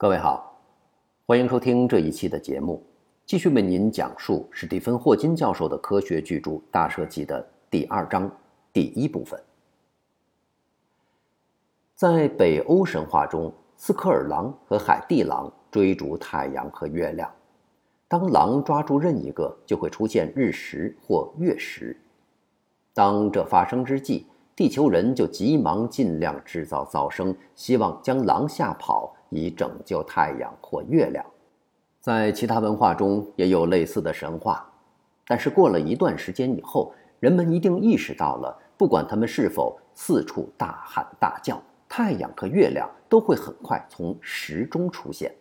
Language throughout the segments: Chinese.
各位好，欢迎收听这一期的节目，继续为您讲述史蒂芬·霍金教授的科学巨著《大设计》的第二章第一部分。在北欧神话中，斯科尔狼和海蒂狼追逐太阳和月亮，当狼抓住任一个，就会出现日食或月食。当这发生之际，地球人就急忙尽量制造噪声，希望将狼吓跑。以拯救太阳或月亮，在其他文化中也有类似的神话，但是过了一段时间以后，人们一定意识到了，不管他们是否四处大喊大叫，太阳和月亮都会很快从时钟出现。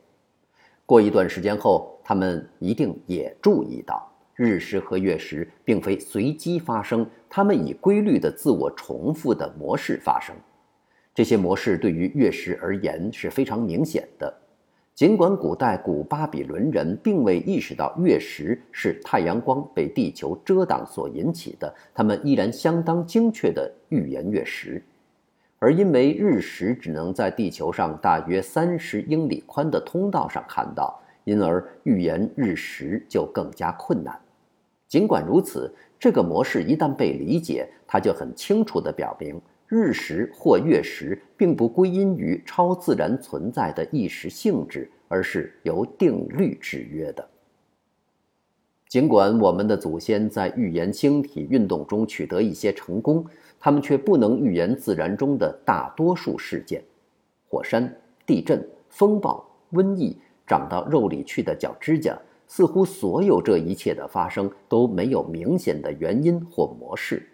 过一段时间后，他们一定也注意到，日食和月食并非随机发生，它们以规律的自我重复的模式发生。这些模式对于月食而言是非常明显的，尽管古代古巴比伦人并未意识到月食是太阳光被地球遮挡所引起的，他们依然相当精确地预言月食。而因为日食只能在地球上大约三十英里宽的通道上看到，因而预言日食就更加困难。尽管如此，这个模式一旦被理解，它就很清楚地表明。日食或月食并不归因于超自然存在的意识性质，而是由定律制约的。尽管我们的祖先在预言星体运动中取得一些成功，他们却不能预言自然中的大多数事件：火山、地震、风暴、瘟疫、长到肉里去的脚指甲。似乎所有这一切的发生都没有明显的原因或模式。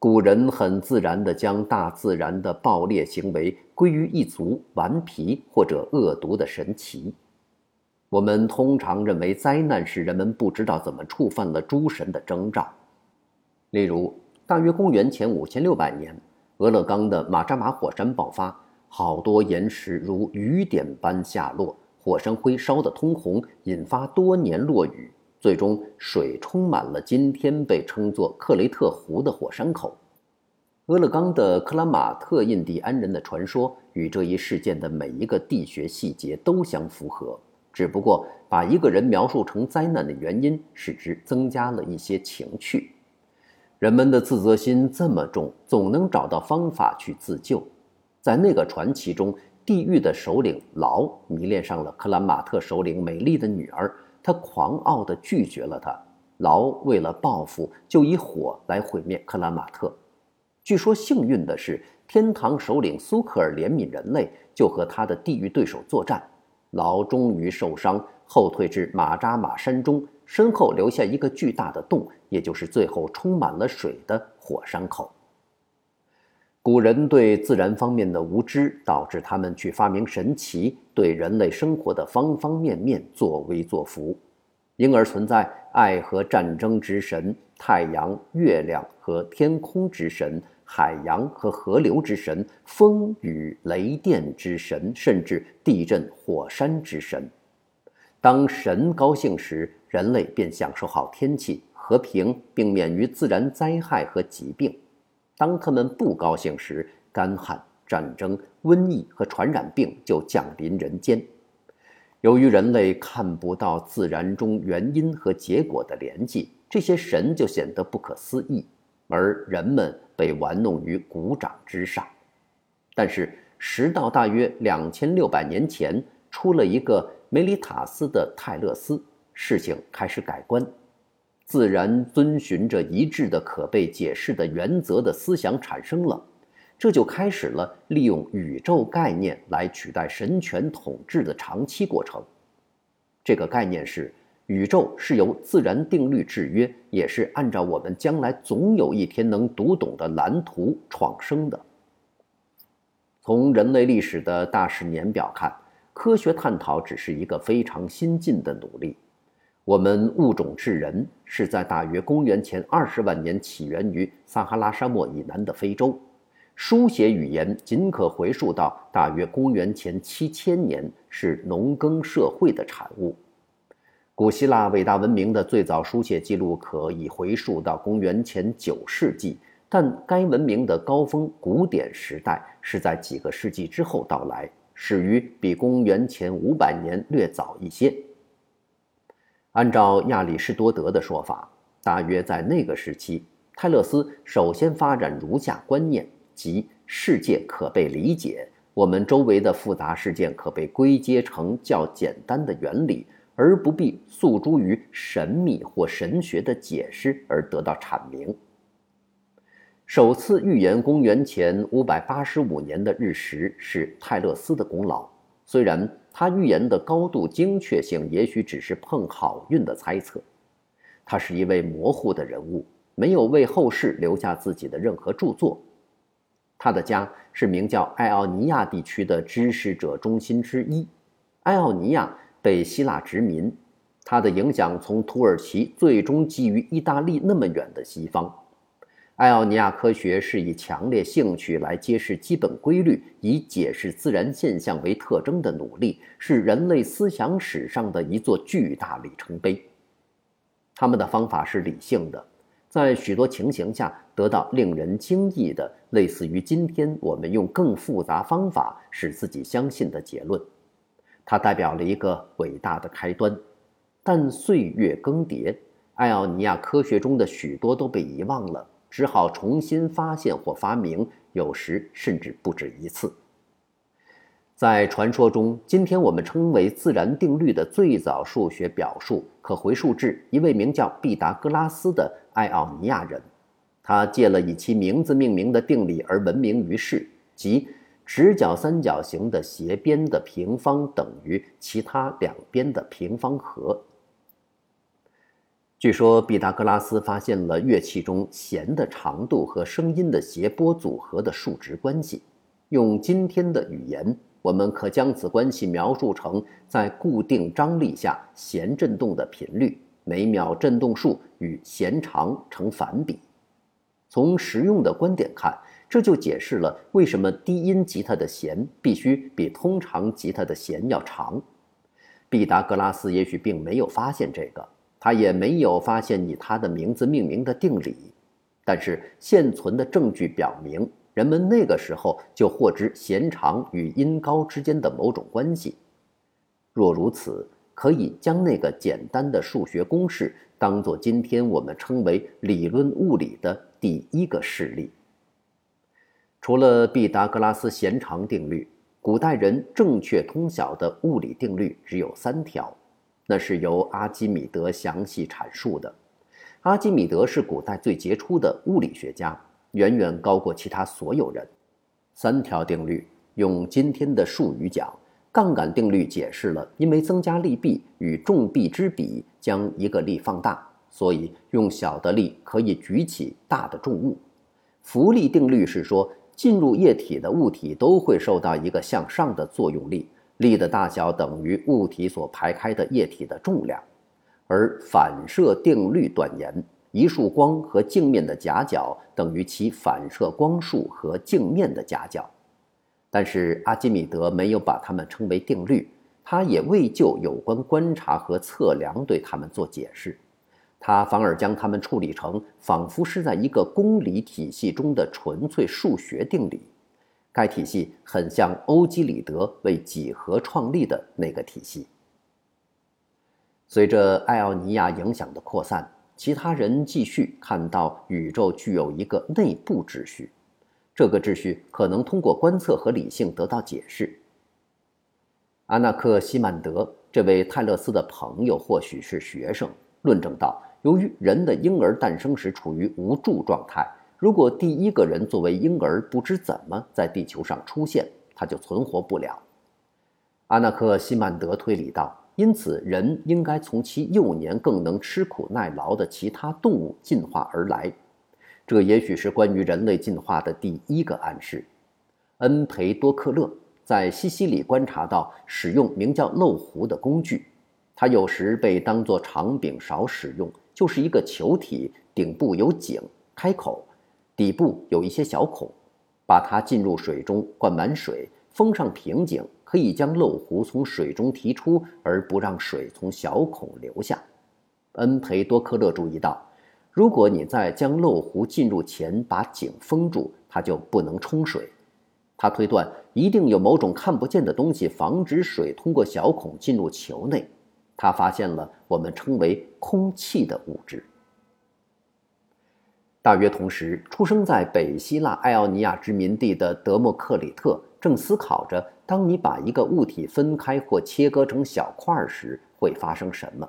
古人很自然地将大自然的暴烈行为归于一族顽皮或者恶毒的神奇。我们通常认为灾难是人们不知道怎么触犯了诸神的征兆。例如，大约公元前五千六百年，俄勒冈的马扎马火山爆发，好多岩石如雨点般下落，火山灰烧得通红，引发多年落雨。最终，水充满了今天被称作克雷特湖的火山口。俄勒冈的克拉马特印第安人的传说与这一事件的每一个地学细节都相符合，只不过把一个人描述成灾难的原因，使之增加了一些情趣。人们的自责心这么重，总能找到方法去自救。在那个传奇中，地狱的首领劳迷恋上了克拉马特首领美丽的女儿。他狂傲地拒绝了他。劳为了报复，就以火来毁灭克拉马特。据说幸运的是，天堂首领苏克尔怜悯人类，就和他的地狱对手作战。劳终于受伤，后退至马扎马山中，身后留下一个巨大的洞，也就是最后充满了水的火山口。古人对自然方面的无知，导致他们去发明神奇，对人类生活的方方面面作威作福，因而存在爱和战争之神、太阳、月亮和天空之神、海洋和河流之神、风雨雷电之神，甚至地震火山之神。当神高兴时，人类便享受好天气、和平，并免于自然灾害和疾病。当他们不高兴时，干旱、战争、瘟疫和传染病就降临人间。由于人类看不到自然中原因和结果的联系，这些神就显得不可思议，而人们被玩弄于股掌之上。但是，时到大约两千六百年前，出了一个梅里塔斯的泰勒斯，事情开始改观。自然遵循着一致的可被解释的原则的思想产生了，这就开始了利用宇宙概念来取代神权统治的长期过程。这个概念是：宇宙是由自然定律制约，也是按照我们将来总有一天能读懂的蓝图创生的。从人类历史的大事年表看，科学探讨只是一个非常新进的努力。我们物种智人是在大约公元前二十万年起源于撒哈拉沙漠以南的非洲，书写语言仅可回溯到大约公元前七千年，是农耕社会的产物。古希腊伟大文明的最早书写记录可以回溯到公元前九世纪，但该文明的高峰古典时代是在几个世纪之后到来。始于比公元前五百年略早一些。按照亚里士多德的说法，大约在那个时期，泰勒斯首先发展如下观念：即世界可被理解，我们周围的复杂事件可被归结成较简单的原理，而不必诉诸于神秘或神学的解释而得到阐明。首次预言公元前五百八十五年的日食是泰勒斯的功劳，虽然他预言的高度精确性也许只是碰好运的猜测。他是一位模糊的人物，没有为后世留下自己的任何著作。他的家是名叫艾奥尼亚地区的支持者中心之一。艾奥尼亚被希腊殖民，他的影响从土耳其最终基于意大利那么远的西方。艾奥尼亚科学是以强烈兴趣来揭示基本规律、以解释自然现象为特征的努力，是人类思想史上的一座巨大里程碑。他们的方法是理性的，在许多情形下得到令人惊异的，类似于今天我们用更复杂方法使自己相信的结论。它代表了一个伟大的开端，但岁月更迭，艾奥尼亚科学中的许多都被遗忘了。只好重新发现或发明，有时甚至不止一次。在传说中，今天我们称为自然定律的最早数学表述，可回溯至一位名叫毕达哥拉斯的艾奥尼亚人。他借了以其名字命名的定理而闻名于世，即直角三角形的斜边的平方等于其他两边的平方和。据说毕达哥拉斯发现了乐器中弦的长度和声音的谐波组合的数值关系。用今天的语言，我们可将此关系描述成在固定张力下弦振动的频率，每秒振动数与弦长成反比。从实用的观点看，这就解释了为什么低音吉他的弦必须比通常吉他的弦要长。毕达哥拉斯也许并没有发现这个。他也没有发现以他的名字命名的定理，但是现存的证据表明，人们那个时候就获知弦长与音高之间的某种关系。若如此，可以将那个简单的数学公式当做今天我们称为理论物理的第一个事例。除了毕达哥拉斯弦长定律，古代人正确通晓的物理定律只有三条。那是由阿基米德详细阐述的。阿基米德是古代最杰出的物理学家，远远高过其他所有人。三条定律，用今天的术语讲，杠杆定律解释了因为增加力臂与重臂之比将一个力放大，所以用小的力可以举起大的重物。浮力定律是说，进入液体的物体都会受到一个向上的作用力。力的大小等于物体所排开的液体的重量，而反射定律断言一束光和镜面的夹角等于其反射光束和镜面的夹角。但是阿基米德没有把它们称为定律，他也未就有关观察和测量对它们做解释，他反而将它们处理成仿佛是在一个公理体系中的纯粹数学定理。该体系很像欧几里得为几何创立的那个体系。随着艾奥尼亚影响的扩散，其他人继续看到宇宙具有一个内部秩序，这个秩序可能通过观测和理性得到解释。阿纳克西曼德这位泰勒斯的朋友或许是学生，论证道：由于人的婴儿诞生时处于无助状态。如果第一个人作为婴儿不知怎么在地球上出现，他就存活不了。阿纳克西曼德推理道：“因此，人应该从其幼年更能吃苦耐劳的其他动物进化而来。这也许是关于人类进化的第一个暗示。”恩培多克勒在西西里观察到使用名叫漏壶的工具，它有时被当作长柄勺使用，就是一个球体，顶部有井开口。底部有一些小孔，把它浸入水中，灌满水，封上瓶颈，可以将漏壶从水中提出，而不让水从小孔流下。恩培多克勒注意到，如果你在将漏壶进入前把井封住，它就不能冲水。他推断一定有某种看不见的东西防止水通过小孔进入球内。他发现了我们称为空气的物质。大约同时，出生在北希腊爱奥尼亚殖民地的德谟克里特正思考着：当你把一个物体分开或切割成小块时，会发生什么？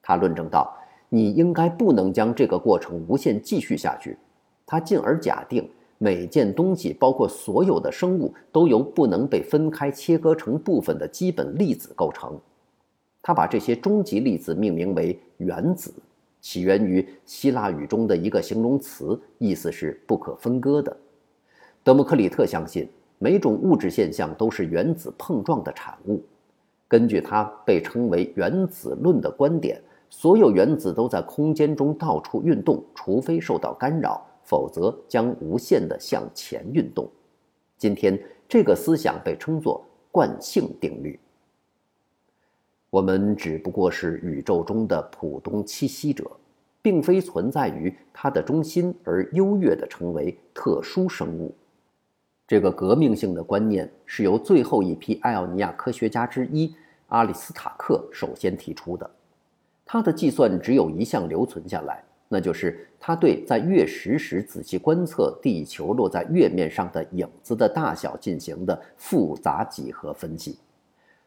他论证道：“你应该不能将这个过程无限继续下去。”他进而假定每件东西，包括所有的生物，都由不能被分开切割成部分的基本粒子构成。他把这些终极粒子命名为原子。起源于希腊语中的一个形容词，意思是不可分割的。德谟克里特相信每种物质现象都是原子碰撞的产物。根据他被称为原子论的观点，所有原子都在空间中到处运动，除非受到干扰，否则将无限地向前运动。今天，这个思想被称作惯性定律。我们只不过是宇宙中的普通栖息者，并非存在于它的中心而优越地成为特殊生物。这个革命性的观念是由最后一批爱奥尼亚科学家之一阿里斯塔克首先提出的。他的计算只有一项留存下来，那就是他对在月食时仔细观测地球落在月面上的影子的大小进行的复杂几何分析。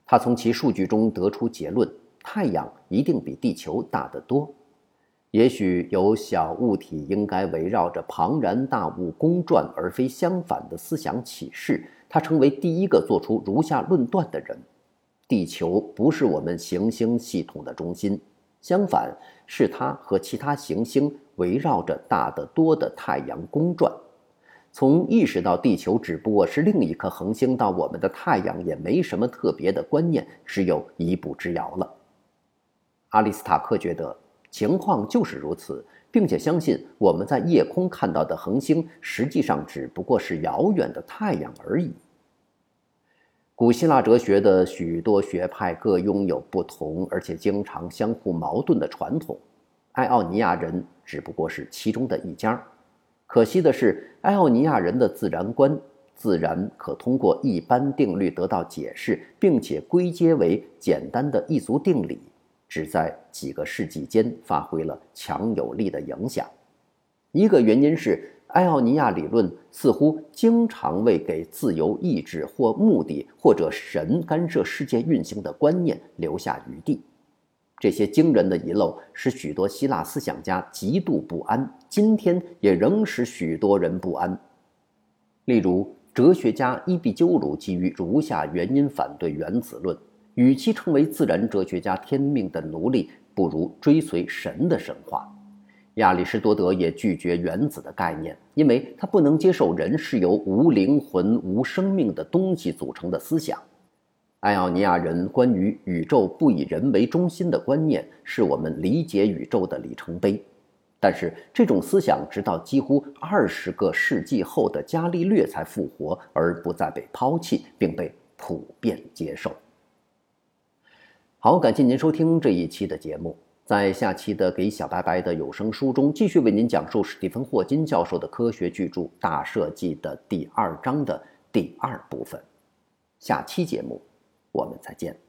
他从其数据中得出结论：太阳一定比地球大得多。也许有小物体应该围绕着庞然大物公转，而非相反的思想启示。他成为第一个做出如下论断的人：地球不是我们行星系统的中心，相反，是它和其他行星围绕着大得多的太阳公转。从意识到地球只不过是另一颗恒星到我们的太阳也没什么特别的观念，只有一步之遥了。阿里斯塔克觉得情况就是如此，并且相信我们在夜空看到的恒星实际上只不过是遥远的太阳而已。古希腊哲学的许多学派各拥有不同而且经常相互矛盾的传统，爱奥尼亚人只不过是其中的一家。可惜的是，埃奥尼亚人的自然观自然可通过一般定律得到解释，并且归结为简单的一组定理，只在几个世纪间发挥了强有力的影响。一个原因是，埃奥尼亚理论似乎经常为给自由意志或目的或者神干涉世界运行的观念留下余地。这些惊人的遗漏使许多希腊思想家极度不安，今天也仍使许多人不安。例如，哲学家伊壁鸠鲁基于如下原因反对原子论：与其成为自然哲学家天命的奴隶，不如追随神的神话。亚里士多德也拒绝原子的概念，因为他不能接受人是由无灵魂、无生命的东西组成的思想。爱奥尼亚人关于宇宙不以人为中心的观念，是我们理解宇宙的里程碑。但是，这种思想直到几乎二十个世纪后的伽利略才复活，而不再被抛弃，并被普遍接受。好，感谢您收听这一期的节目。在下期的《给小白白的有声书》中，继续为您讲述史蒂芬·霍金教授的科学巨著《大设计》的第二章的第二部分。下期节目。我们再见。